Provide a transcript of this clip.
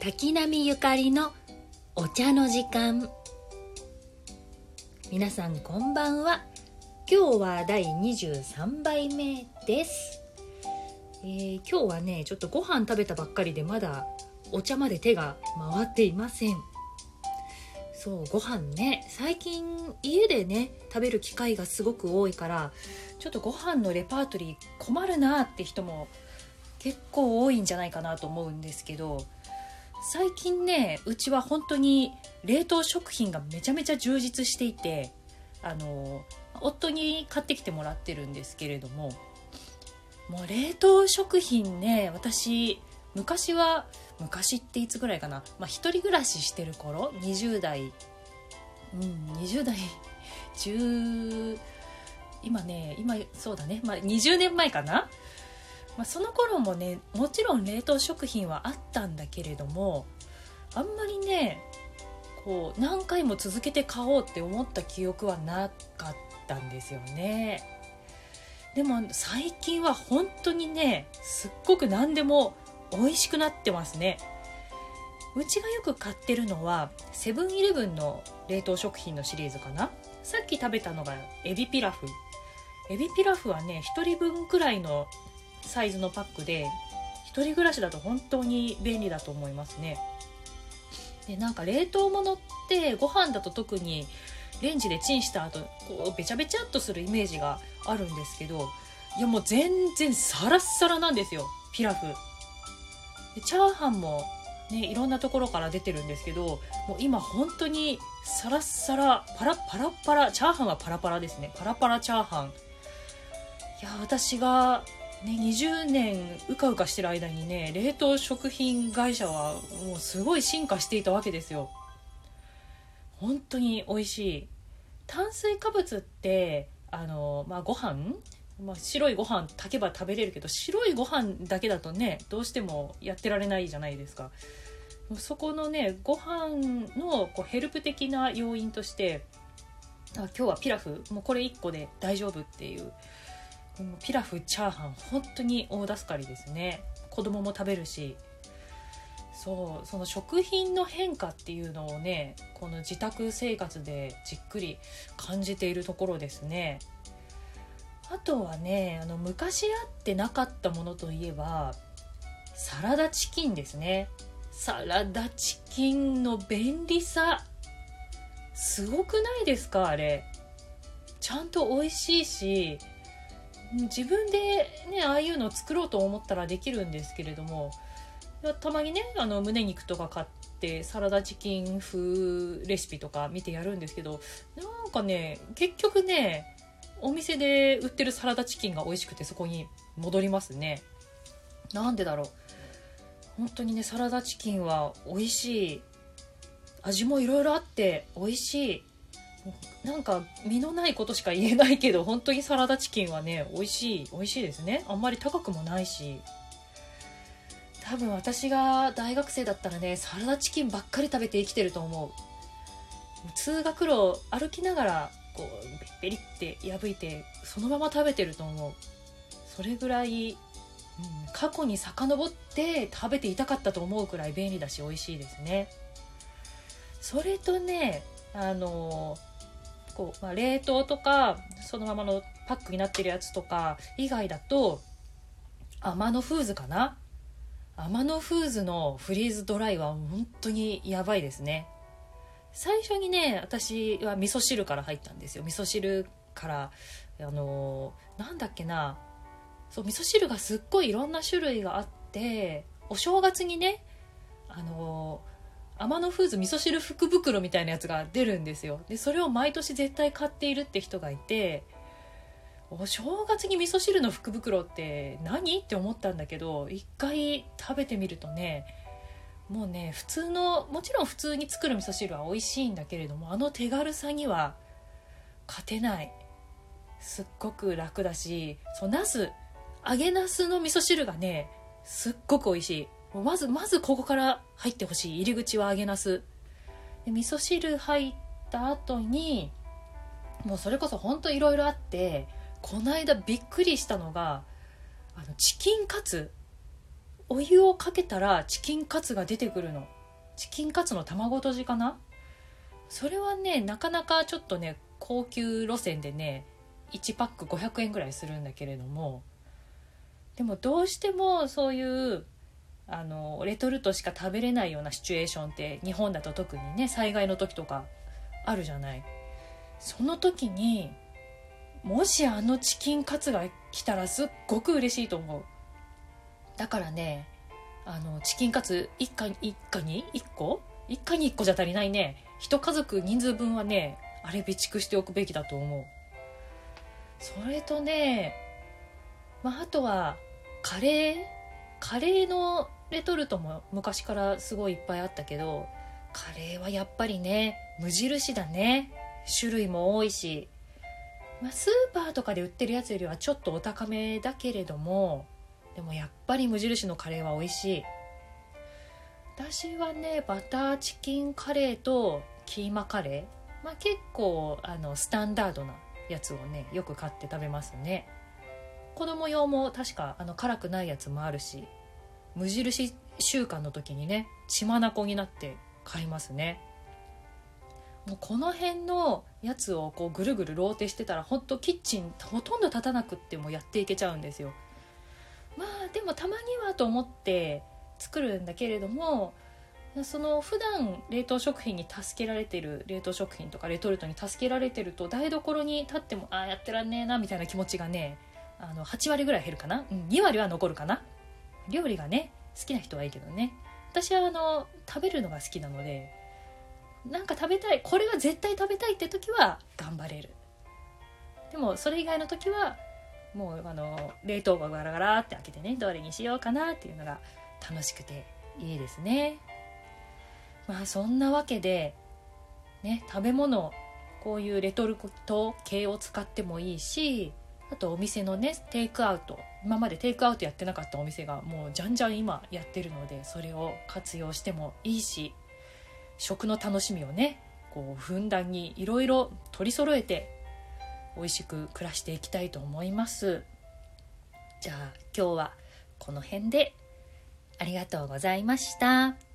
滝波ゆかりのお茶の時間。皆さんこんばんは。今日は第23杯目です、えー今日はねちょっとご飯食べたばっかりでまだお茶まで手が回っていません。そうご飯ね最近家でね食べる機会がすごく多いからちょっとご飯のレパートリー困るなって人も結構多いんじゃないかなと思うんですけど最近ねうちは本当に冷凍食品がめちゃめちゃ充実していてあの夫に買ってきてもらってるんですけれどももう冷凍食品ね私昔は昔っていつぐらいかな、まあ、一人暮らししてる頃20代うん20代10今ね今そうだね、まあ、20年前かな、まあ、その頃もねもちろん冷凍食品はあったんだけれどもあんまりねこう何回も続けて買おうって思った記憶はなかったんですよね。でも最近は本当にねすっごく何でも美味しくなってますね。うちがよく買ってるのはセブンイレブンの冷凍食品のシリーズかな。さっき食べたのがエビピラフ。エビピラフはね1人分くらいのサイズのパックで1人暮らしだと本当に便利だと思いますね。でなんか冷凍物ってご飯だと特にレンジでチンした後こうべちゃべちゃっとするイメージがあるんですけどいやもう全然サラッサラなんですよ。ピラフ。でチャーハンもねいろんなところから出てるんですけどもう今本当にサラッサラパラパラパラチャーハンはパラパラですね。パラパラチャーハン。いや私がね、20年うかうかしてる間にね冷凍食品会社はもうすごい進化していたわけですよ。本当に美味しい。炭水化物ってあの、まあ、ご飯？まあ、白いご飯炊けば食べれるけど白いご飯だけだとねどうしてもやってられないじゃないですか。そこのねご飯のこうヘルプ的な要因としてあ今日はピラフ？もうこれ1個で大丈夫っていう。もうピラフチャーハン本当に大助かりですね。子供も食べるし。そうその食品の変化っていうのをねこの自宅生活でじっくり感じているところですね。あとはねあの昔あってなかったものといえばサラダチキンですね。サラダチキンの便利さ。すごくないですかあれ。ちゃんと美味しいし自分でねああいうのを作ろうと思ったらできるんですけれどもたまにねあの胸肉とか買ってサラダチキン風レシピとか見てやるんですけどなんかね結局ねお店で売ってるサラダチキンが美味しくてそこに戻りますね。なんでだろう。本当にねサラダチキンは美味しい。味もいろいろあって美味しい。なんか身のないことしか言えないけど本当にサラダチキンはね美味しい美味しいですね。あんまり高くもないし。多分私が大学生だったらねサラダチキンばっかり食べて生きてると思う。通学路歩きながらこうベリって破いてそのまま食べてると思う。それぐらい、うん、過去に遡って食べていたかったと思うくらい便利だし美味しいですね。それとねあのこう、まあ、冷凍とかそのままのパックになってるやつとか以外だとアマノフーズかな？アマノフーズのフリーズドライは本当にやばいですね。最初にね私は味噌汁から入ったんですよ。味噌汁からあのなんだっけな？そう味噌汁がすっごいいろんな種類があってお正月にねあのアマノフーズ味噌汁福袋みたいなやつが出るんですよ。でそれを毎年絶対買っているって人がいてお正月に味噌汁の福袋って何？って思ったんだけど一回食べてみるとねもうね普通のもちろん普通に作る味噌汁は美味しいんだけれどもあの手軽さには勝てない。すっごく楽だしそうナス揚げナスの味噌汁がねすっごく美味しい。もうまずまずここから入ってほしい。入り口は揚げナスで味噌汁入った後にもうそれこそほんといろいろあってこの間びっくりしたのがあのチキンカツ。お湯をかけたらチキンカツが出てくるの。チキンカツの卵とじかな。それはねなかなかちょっとね高級路線でね1パック500円ぐらいするんだけれども。でもどうしてもそういうあのレトルトしか食べれないようなシチュエーションって日本だと特にね災害の時とかあるじゃない。その時にもしあのチキンカツが来たらすっごく嬉しいと思う。だからねあのチキンカツ一家一家に？1個？一家に1個じゃ足りないね。一家族人数分はねあれ備蓄しておくべきだと思う。それとねまああとはカレー？カレーのレトルトも昔からすごいいっぱいあったけどカレーはやっぱりね無印だね。種類も多いし、まあ、スーパーとかで売ってるやつよりはちょっとお高めだけれどもでもやっぱり無印のカレーは美味しい。私はねバターチキンカレーとキーマカレー、まあ、結構あのスタンダードなやつをねよく買って食べますね。子供用も確かあの辛くないやつもあるし。無印週間の時にね血眼になって買いますね。もうこの辺のやつをこうぐるぐるローテしてたらほんとキッチンほとんど立たなくってもやっていけちゃうんですよ。まあでもたまにはと思って作るんだけれどもその普段冷凍食品に助けられてる冷凍食品とかレトルトに助けられてると台所に立ってもああやってらんねえなみたいな気持ちがねあの8割ぐらい減るかな、うん、2割は残るかな？料理がね好きな人はいいけどね。私はあの食べるのが好きなのでなんか食べたいこれは絶対食べたいって時は頑張れる。でもそれ以外の時はもうあの冷凍庫ガラガラって開けてねどれにしようかなっていうのが楽しくていいですね。まあそんなわけでね食べ物こういうレトルト系を使ってもいいしあとお店のねテイクアウト今までテイクアウトやってなかったお店がもうじゃんじゃん今やってるのでそれを活用してもいいし食の楽しみをねこうふんだんにいろいろ取り揃えて美味しく暮らしていきたいと思いますじゃあ今日はこの辺でありがとうございました。